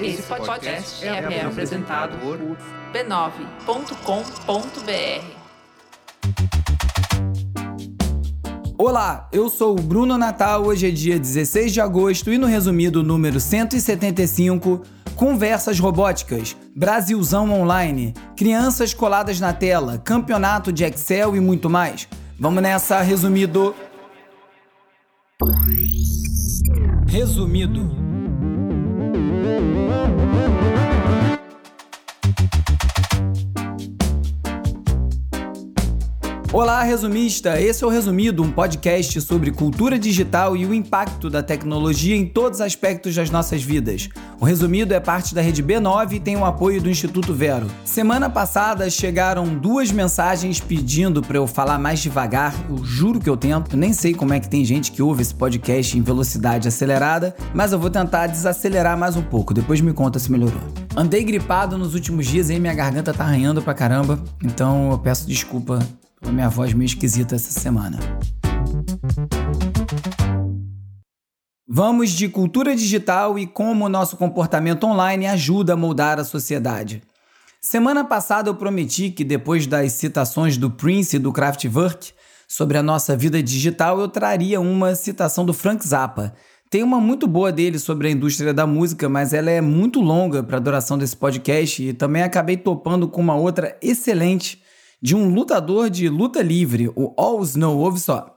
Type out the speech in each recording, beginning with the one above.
Esse podcast é, é apresentado por b9.com.br. Olá, eu sou o Bruno Natal. Hoje é dia 16 de agosto e no resumido número 175, conversas robóticas, Brasilzão online, crianças coladas na tela, campeonato de Excel e muito mais. Vamos nessa, resumido. Resumido. Olá, resumista! Esse é o Resumido, um podcast sobre cultura digital e o impacto da tecnologia em todos os aspectos das nossas vidas. O Resumido é parte da Rede B9 e tem o apoio do Instituto Vero. Semana passada chegaram duas mensagens pedindo para eu falar mais devagar. Eu juro que eu tento. Eu nem sei como é que tem gente que ouve esse podcast em velocidade acelerada, mas eu vou tentar desacelerar mais um pouco. Depois me conta se melhorou. Andei gripado nos últimos dias e minha garganta tá arranhando pra caramba, então eu peço desculpa a minha voz meio esquisita essa semana. Vamos de cultura digital e como o nosso comportamento online ajuda a moldar a sociedade. Semana passada eu prometi que depois das citações do Prince e do Kraftwerk sobre a nossa vida digital, eu traria uma citação do Frank Zappa. Tem uma muito boa dele sobre a indústria da música, mas ela é muito longa para a duração desse podcast e também acabei topando com uma outra excelente de um lutador de luta livre, o All Snow. Ouve só.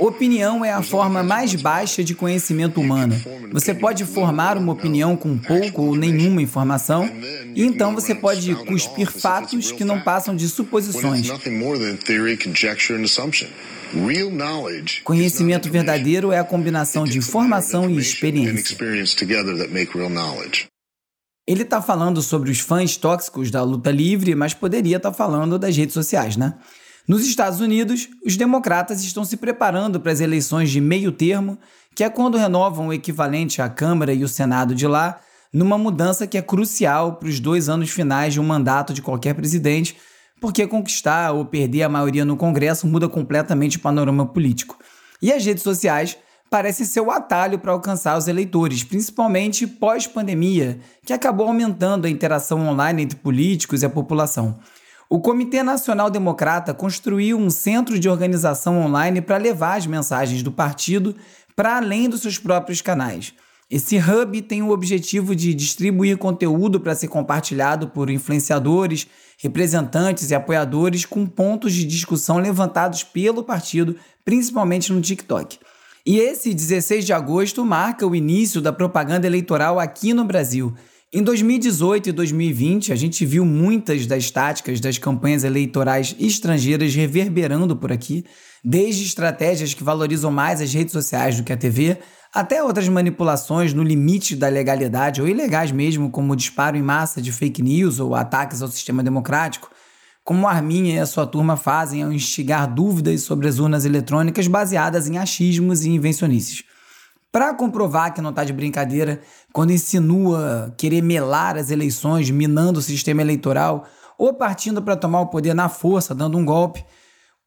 Opinião é a forma mais baixa de conhecimento humano. Você pode formar uma opinião com pouco ou nenhuma informação, e então você pode cuspir fatos que não passam de suposições. Conhecimento verdadeiro é a combinação de informação e experiência. Ele está falando sobre os fãs tóxicos da luta livre, mas poderia estar tá falando das redes sociais, né? Nos Estados Unidos, os democratas estão se preparando para as eleições de meio termo, que é quando renovam o equivalente à Câmara e o Senado de lá, numa mudança que é crucial para os dois anos finais de um mandato de qualquer presidente, porque conquistar ou perder a maioria no Congresso muda completamente o panorama político. E as redes sociais parece ser o atalho para alcançar os eleitores, principalmente pós-pandemia, que acabou aumentando a interação online entre políticos e a população. O Comitê Nacional Democrata construiu um centro de organização online para levar as mensagens do partido para além dos seus próprios canais. Esse hub tem o objetivo de distribuir conteúdo para ser compartilhado por influenciadores, representantes e apoiadores com pontos de discussão levantados pelo partido, principalmente no TikTok. E esse 16 de agosto marca o início da propaganda eleitoral aqui no Brasil. Em 2018 e 2020, a gente viu muitas das táticas das campanhas eleitorais estrangeiras reverberando por aqui, desde estratégias que valorizam mais as redes sociais do que a TV, até outras manipulações no limite da legalidade ou ilegais mesmo, como o disparo em massa de fake news ou ataques ao sistema democrático, como Arminha e a sua turma fazem ao instigar dúvidas sobre as urnas eletrônicas baseadas em achismos e invencionices. Para comprovar que não está de brincadeira, quando insinua querer melar as eleições, minando o sistema eleitoral ou partindo para tomar o poder na força, dando um golpe,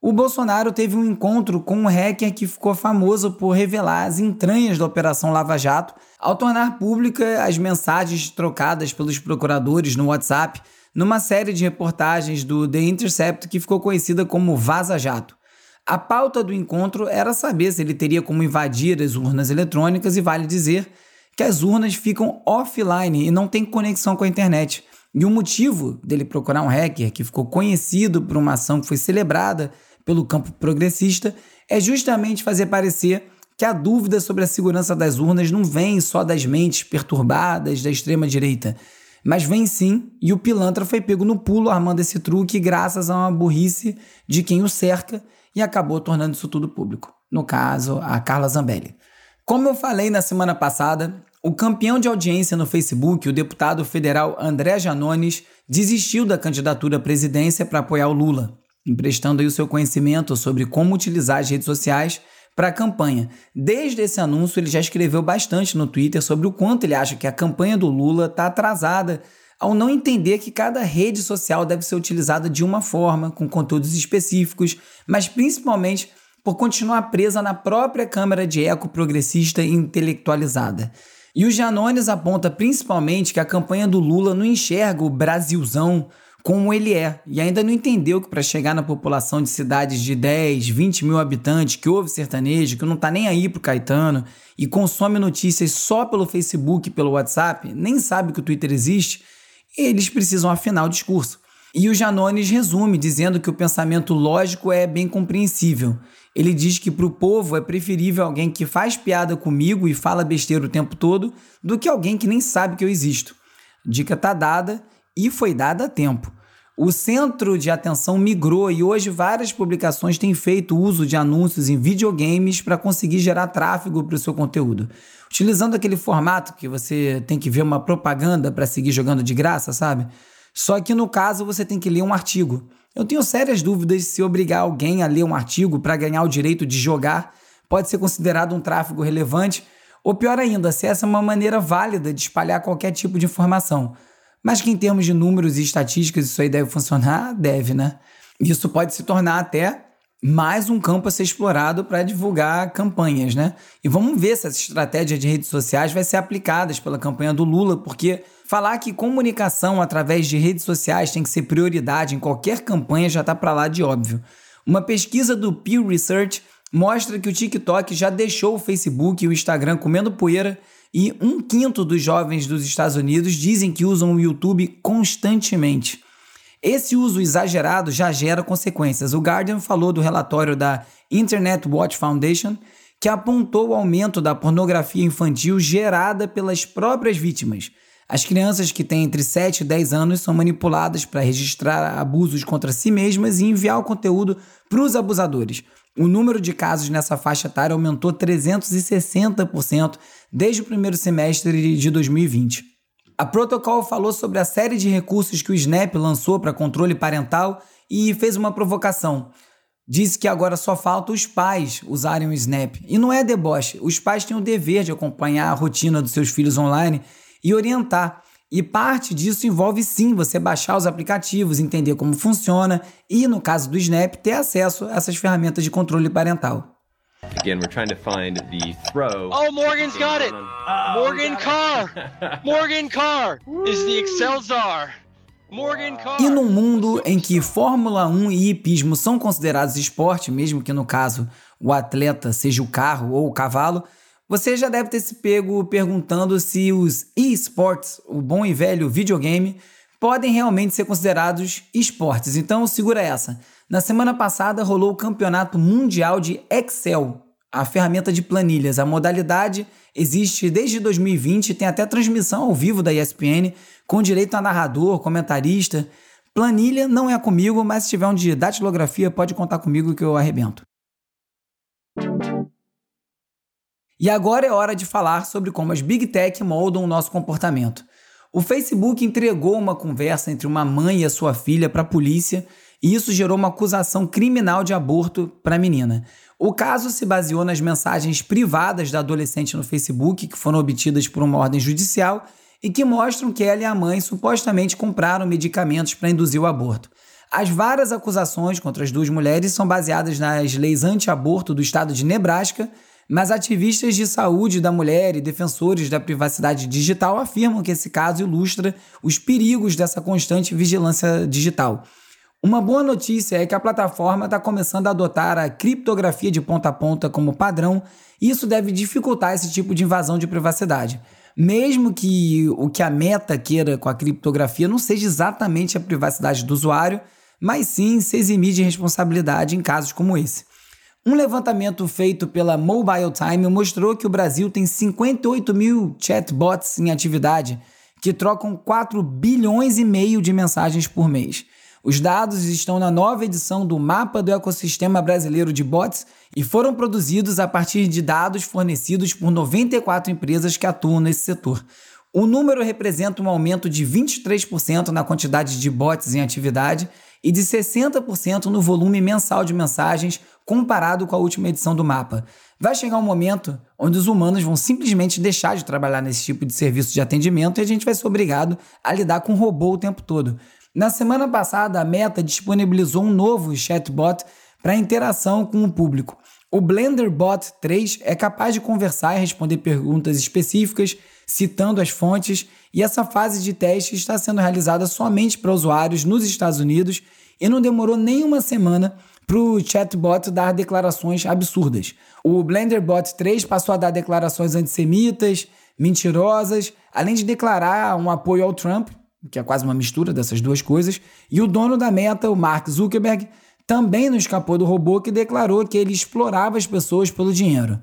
o Bolsonaro teve um encontro com um hacker que ficou famoso por revelar as entranhas da Operação Lava Jato ao tornar pública as mensagens trocadas pelos procuradores no WhatsApp numa série de reportagens do The Intercept que ficou conhecida como Vaza Jato. A pauta do encontro era saber se ele teria como invadir as urnas eletrônicas e vale dizer que as urnas ficam offline e não têm conexão com a internet. E o motivo dele procurar um hacker que ficou conhecido por uma ação que foi celebrada pelo campo progressista é justamente fazer parecer que a dúvida sobre a segurança das urnas não vem só das mentes perturbadas da extrema direita, mas vem sim, e o pilantra foi pego no pulo armando esse truque graças a uma burrice de quem o cerca e acabou tornando isso tudo público. No caso, a Carla Zambelli. Como eu falei na semana passada, o campeão de audiência no Facebook, o deputado federal André Janones, desistiu da candidatura à presidência para apoiar o Lula, emprestando aí o seu conhecimento sobre como utilizar as redes sociais para a campanha. Desde esse anúncio, ele já escreveu bastante no Twitter sobre o quanto ele acha que a campanha do Lula está atrasada ao não entender que cada rede social deve ser utilizada de uma forma, com conteúdos específicos, mas principalmente por continuar presa na própria câmara de eco progressista intelectualizada. E o Janones aponta principalmente que a campanha do Lula não enxerga o Brasilzão como ele é, e ainda não entendeu que para chegar na população de cidades de 10, 20 mil habitantes, que ouve sertanejo, que não tá nem aí pro Caetano e consome notícias só pelo Facebook e pelo WhatsApp, nem sabe que o Twitter existe, eles precisam afinar o discurso. E o Janones resume dizendo que o pensamento lógico é bem compreensível. Ele diz que para o povo é preferível alguém que faz piada comigo e fala besteira o tempo todo do que alguém que nem sabe que eu existo. Dica tá dada e foi dada a tempo. O centro de atenção migrou e hoje várias publicações têm feito uso de anúncios em videogames para conseguir gerar tráfego para o seu conteúdo. Utilizando aquele formato que você tem que ver uma propaganda para seguir jogando de graça, sabe? Só que no caso você tem que ler um artigo. Eu tenho sérias dúvidas se obrigar alguém a ler um artigo para ganhar o direito de jogar pode ser considerado um tráfego relevante, ou pior ainda, se essa é uma maneira válida de espalhar qualquer tipo de informação. Mas que em termos de números e estatísticas isso aí deve funcionar, deve, né? Isso pode se tornar até mais um campo a ser explorado para divulgar campanhas, né? E vamos ver se essa estratégia de redes sociais vai ser aplicada pela campanha do Lula, porque falar que comunicação através de redes sociais tem que ser prioridade em qualquer campanha já está para lá de óbvio. Uma pesquisa do Pew Research mostra que o TikTok já deixou o Facebook e o Instagram comendo poeira e um quinto dos jovens dos Estados Unidos dizem que usam o YouTube constantemente. Esse uso exagerado já gera consequências. O Guardian falou do relatório da Internet Watch Foundation, que apontou o aumento da pornografia infantil gerada pelas próprias vítimas. As crianças que têm entre 7 e 10 anos são manipuladas para registrar abusos contra si mesmas e enviar o conteúdo para os abusadores. O número de casos nessa faixa etária aumentou 360% desde o primeiro semestre de 2020. A Protocol falou sobre a série de recursos que o Snap lançou para controle parental e fez uma provocação. Disse que agora só falta os pais usarem o Snap. E não é deboche, os pais têm o dever de acompanhar a rotina dos seus filhos online e orientar. E parte disso envolve sim você baixar os aplicativos, entender como funciona e, no caso do Snap, ter acesso a essas ferramentas de controle parental. Again, we're trying to find the throw. Oh, Morgan's got it. Morgan Carr. Morgan Carr is the Excel czar. Morgan Carr. E num mundo em que Fórmula 1 e hipismo são considerados esporte, mesmo que no caso o atleta seja o carro ou o cavalo, você já deve ter se pego perguntando se os esports, o bom e velho videogame, podem realmente ser considerados esportes. Então segura essa. Na semana passada rolou o Campeonato Mundial de Excel, a ferramenta de planilhas. A modalidade existe desde 2020 e tem até transmissão ao vivo da ESPN, com direito a narrador, comentarista. Planilha não é comigo, mas se tiver um de datilografia, pode contar comigo que eu arrebento. E agora é hora de falar sobre como as Big Tech moldam o nosso comportamento. O Facebook entregou uma conversa entre uma mãe e a sua filha para a polícia e isso gerou uma acusação criminal de aborto para a menina. O caso se baseou nas mensagens privadas da adolescente no Facebook, que foram obtidas por uma ordem judicial e que mostram que ela e a mãe supostamente compraram medicamentos para induzir o aborto. As várias acusações contra as duas mulheres são baseadas nas leis anti-aborto do estado de Nebraska mas ativistas de saúde da mulher e defensores da privacidade digital afirmam que esse caso ilustra os perigos dessa constante vigilância digital. Uma boa notícia é que a plataforma está começando a adotar a criptografia de ponta a ponta como padrão, e isso deve dificultar esse tipo de invasão de privacidade. Mesmo que o que a meta queira com a criptografia não seja exatamente a privacidade do usuário, mas sim se eximir de responsabilidade em casos como esse. Um levantamento feito pela Mobile Time mostrou que o Brasil tem 58 mil chatbots em atividade, que trocam 4 bilhões e meio de mensagens por mês. Os dados estão na nova edição do Mapa do Ecossistema Brasileiro de Bots e foram produzidos a partir de dados fornecidos por 94 empresas que atuam nesse setor. O número representa um aumento de 23% na quantidade de bots em atividade e de 60% no volume mensal de mensagens comparado com a última edição do mapa. Vai chegar um momento onde os humanos vão simplesmente deixar de trabalhar nesse tipo de serviço de atendimento e a gente vai ser obrigado a lidar com robô o tempo todo. Na semana passada, a Meta disponibilizou um novo chatbot para interação com o público. O Blender Bot 3 é capaz de conversar e responder perguntas específicas, citando as fontes, e essa fase de teste está sendo realizada somente para usuários nos Estados Unidos e não demorou nem uma semana para o chatbot dar declarações absurdas. O Blender Bot 3 passou a dar declarações antissemitas, mentirosas, além de declarar um apoio ao Trump, que é quase uma mistura dessas duas coisas, e o dono da Meta, o Mark Zuckerberg, também não escapou do robô que declarou que ele explorava as pessoas pelo dinheiro.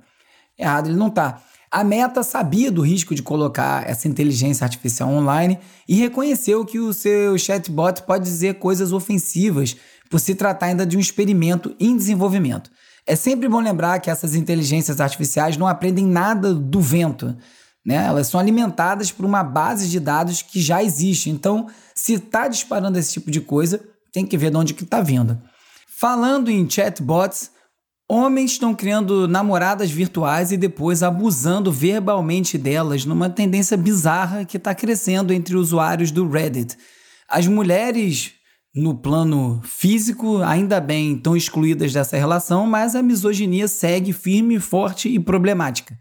Errado ele não está. A Meta sabia do risco de colocar essa inteligência artificial online e reconheceu que o seu chatbot pode dizer coisas ofensivas por se tratar ainda de um experimento em desenvolvimento. É sempre bom lembrar que essas inteligências artificiais não aprendem nada do vento. Né? Elas são alimentadas por uma base de dados que já existe. Então, se está disparando esse tipo de coisa, tem que ver de onde que está vindo. Falando em chatbots, homens estão criando namoradas virtuais e depois abusando verbalmente delas numa tendência bizarra que está crescendo entre usuários do Reddit. As mulheres, no plano físico, ainda bem estão excluídas dessa relação, mas a misoginia segue firme, forte e problemática.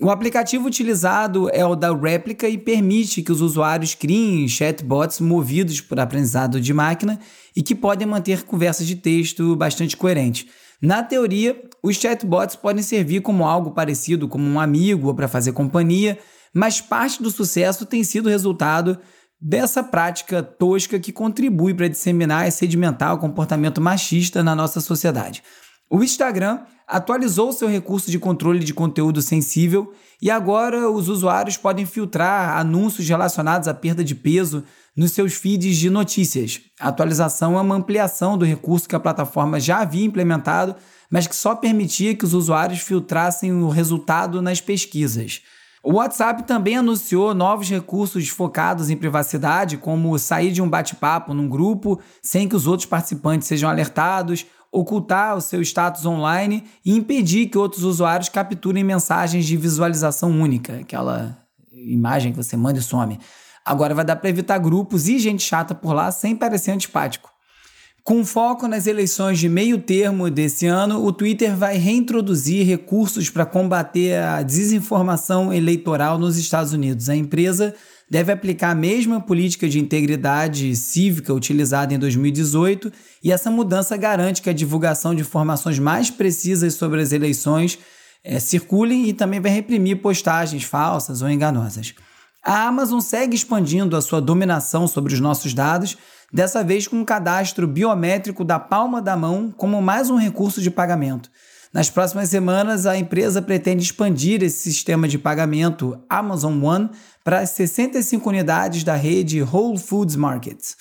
O aplicativo utilizado é o da Replica e permite que os usuários criem chatbots movidos por aprendizado de máquina e que podem manter conversas de texto bastante coerentes. Na teoria, os chatbots podem servir como algo parecido como um amigo ou para fazer companhia, mas parte do sucesso tem sido resultado dessa prática tosca que contribui para disseminar e sedimentar o comportamento machista na nossa sociedade. O Instagram atualizou seu recurso de controle de conteúdo sensível e agora os usuários podem filtrar anúncios relacionados à perda de peso nos seus feeds de notícias. A atualização é uma ampliação do recurso que a plataforma já havia implementado, mas que só permitia que os usuários filtrassem o resultado nas pesquisas. O WhatsApp também anunciou novos recursos focados em privacidade, como sair de um bate-papo num grupo sem que os outros participantes sejam alertados, ocultar o seu status online e impedir que outros usuários capturem mensagens de visualização única, aquela imagem que você manda e some. Agora vai dar para evitar grupos e gente chata por lá sem parecer antipático. Com foco nas eleições de meio termo desse ano, o Twitter vai reintroduzir recursos para combater a desinformação eleitoral nos Estados Unidos. A empresa deve aplicar a mesma política de integridade cívica utilizada em 2018 e essa mudança garante que a divulgação de informações mais precisas sobre as eleições é, circulem e também vai reprimir postagens falsas ou enganosas. A Amazon segue expandindo a sua dominação sobre os nossos dados, dessa vez com um cadastro biométrico da palma da mão como mais um recurso de pagamento. Nas próximas semanas, a empresa pretende expandir esse sistema de pagamento Amazon One para as 65 unidades da rede Whole Foods Markets.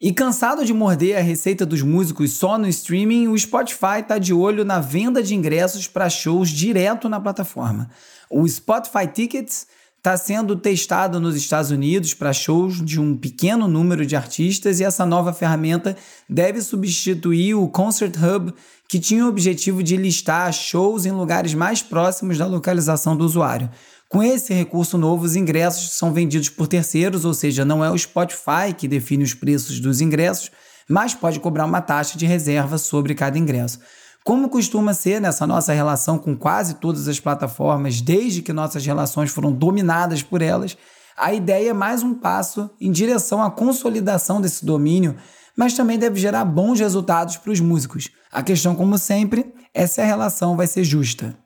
E cansado de morder a receita dos músicos só no streaming, o Spotify está de olho na venda de ingressos para shows direto na plataforma. O Spotify Tickets está sendo testado nos Estados Unidos para shows de um pequeno número de artistas e essa nova ferramenta deve substituir o Concert Hub, que tinha o objetivo de listar shows em lugares mais próximos da localização do usuário. Com esse recurso novo, os ingressos são vendidos por terceiros, ou seja, não é o Spotify que define os preços dos ingressos, mas pode cobrar uma taxa de reserva sobre cada ingresso. Como costuma ser nessa nossa relação com quase todas as plataformas, desde que nossas relações foram dominadas por elas, a ideia é mais um passo em direção à consolidação desse domínio, mas também deve gerar bons resultados para os músicos. A questão, como sempre, é se a relação vai ser justa.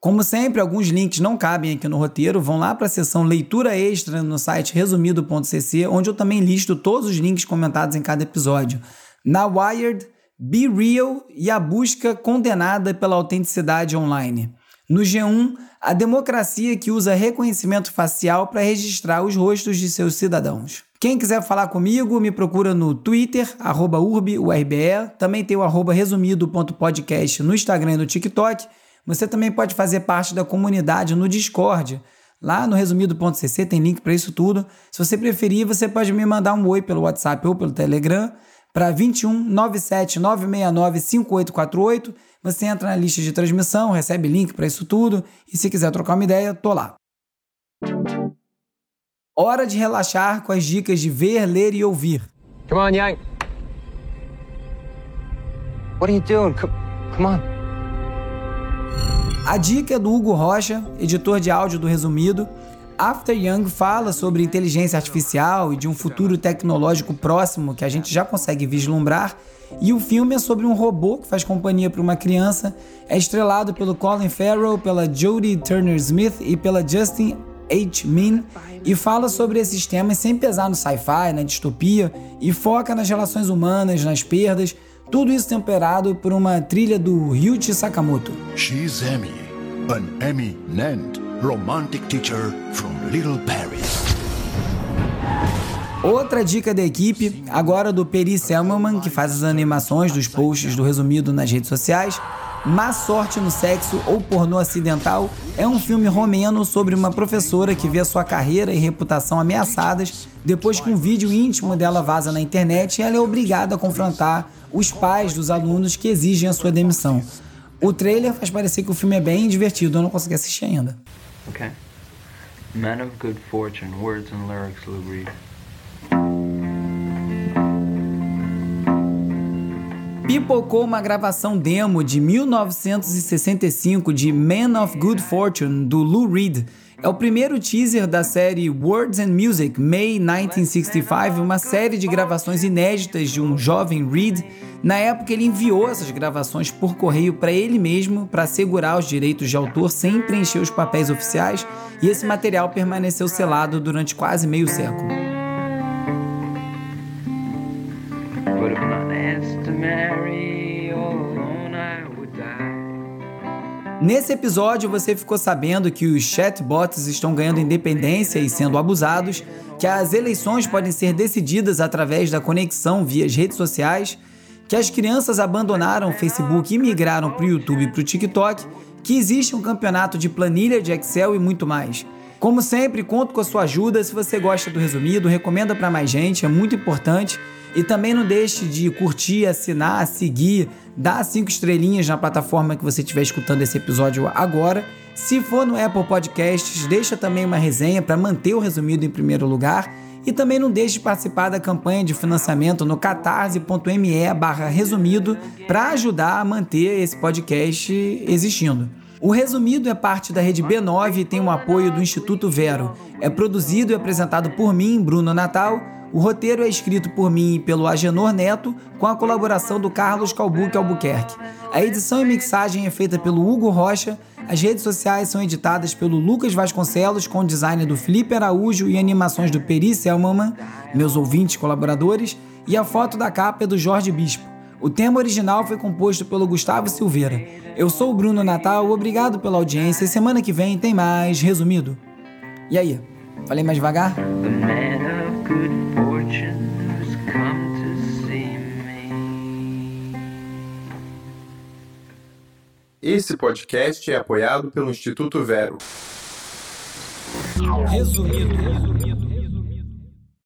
Como sempre, alguns links não cabem aqui no roteiro, vão lá para a seção leitura extra no site resumido.cc, onde eu também listo todos os links comentados em cada episódio. Na Wired, Be Real e a busca condenada pela autenticidade online. No G1, a democracia que usa reconhecimento facial para registrar os rostos de seus cidadãos. Quem quiser falar comigo, me procura no Twitter, arroba urbe, URBE. Também tem o arroba resumido.podcast no Instagram e no TikTok. Você também pode fazer parte da comunidade no Discord. Lá no resumido.cc tem link para isso tudo. Se você preferir, você pode me mandar um oi pelo WhatsApp ou pelo Telegram para 21 97 969 5848. Você entra na lista de transmissão, recebe link para isso tudo e se quiser trocar uma ideia, tô lá. Hora de relaxar com as dicas de ver, ler e ouvir. Come on, Yang. What are you doing? Come, come on. A dica é do Hugo Rocha, editor de áudio do Resumido. After Young fala sobre inteligência artificial e de um futuro tecnológico próximo que a gente já consegue vislumbrar. E o filme é sobre um robô que faz companhia para uma criança. É estrelado pelo Colin Farrell, pela Jodie Turner-Smith e pela Justin H. Min e fala sobre esses temas sem pesar no sci-fi, na distopia e foca nas relações humanas, nas perdas, tudo isso temperado por uma trilha do Ryuichi Sakamoto. She's Emmy, an eminent romantic teacher from Little Paris. Outra dica da equipe, agora do Peri Selman, que faz as animações dos posts do resumido nas redes sociais, Má Sorte no Sexo ou Pornô Acidental é um filme romeno sobre uma professora que vê sua carreira e reputação ameaçadas depois que um vídeo íntimo dela vaza na internet e ela é obrigada a confrontar os pais dos alunos que exigem a sua demissão. O trailer faz parecer que o filme é bem divertido, eu não consegui assistir ainda. Okay. Men of good fortune, words and lyrics, Lou Reed. Pipocou uma gravação demo de 1965 de Man of Good Fortune, do Lou Reed. É o primeiro teaser da série Words and Music, May 1965, uma série de gravações inéditas de um jovem Reed. Na época, ele enviou essas gravações por correio para ele mesmo, para assegurar os direitos de autor sem preencher os papéis oficiais, e esse material permaneceu selado durante quase meio século. But if asked to marry, all alone I would die. Nesse episódio, você ficou sabendo que os chatbots estão ganhando independência e sendo abusados, que as eleições podem ser decididas através da conexão via redes sociais, que as crianças abandonaram o Facebook e migraram para o YouTube e para o TikTok, que existe um campeonato de planilha de Excel e muito mais. Como sempre, conto com a sua ajuda. Se você gosta do resumido, recomenda para mais gente, é muito importante. E também não deixe de curtir, assinar, seguir, dar cinco estrelinhas na plataforma que você estiver escutando esse episódio agora. Se for no Apple Podcasts, deixa também uma resenha para manter o resumido em primeiro lugar. E também não deixe de participar da campanha de financiamento no catarse.me resumido para ajudar a manter esse podcast existindo. O Resumido é parte da rede B9 e tem o apoio do Instituto Vero. É produzido e apresentado por mim, Bruno Natal. O roteiro é escrito por mim e pelo Agenor Neto, com a colaboração do Carlos Calbuque Albuquerque. A edição e mixagem é feita pelo Hugo Rocha. As redes sociais são editadas pelo Lucas Vasconcelos, com design do Felipe Araújo e animações do Peri Selmanman, meus ouvintes colaboradores, e a foto da capa é do Jorge Bispo. O tema original foi composto pelo Gustavo Silveira. Eu sou o Bruno Natal, obrigado pela audiência e semana que vem tem mais resumido. E aí, falei mais devagar? Esse podcast é apoiado pelo Instituto Vero. Resumido.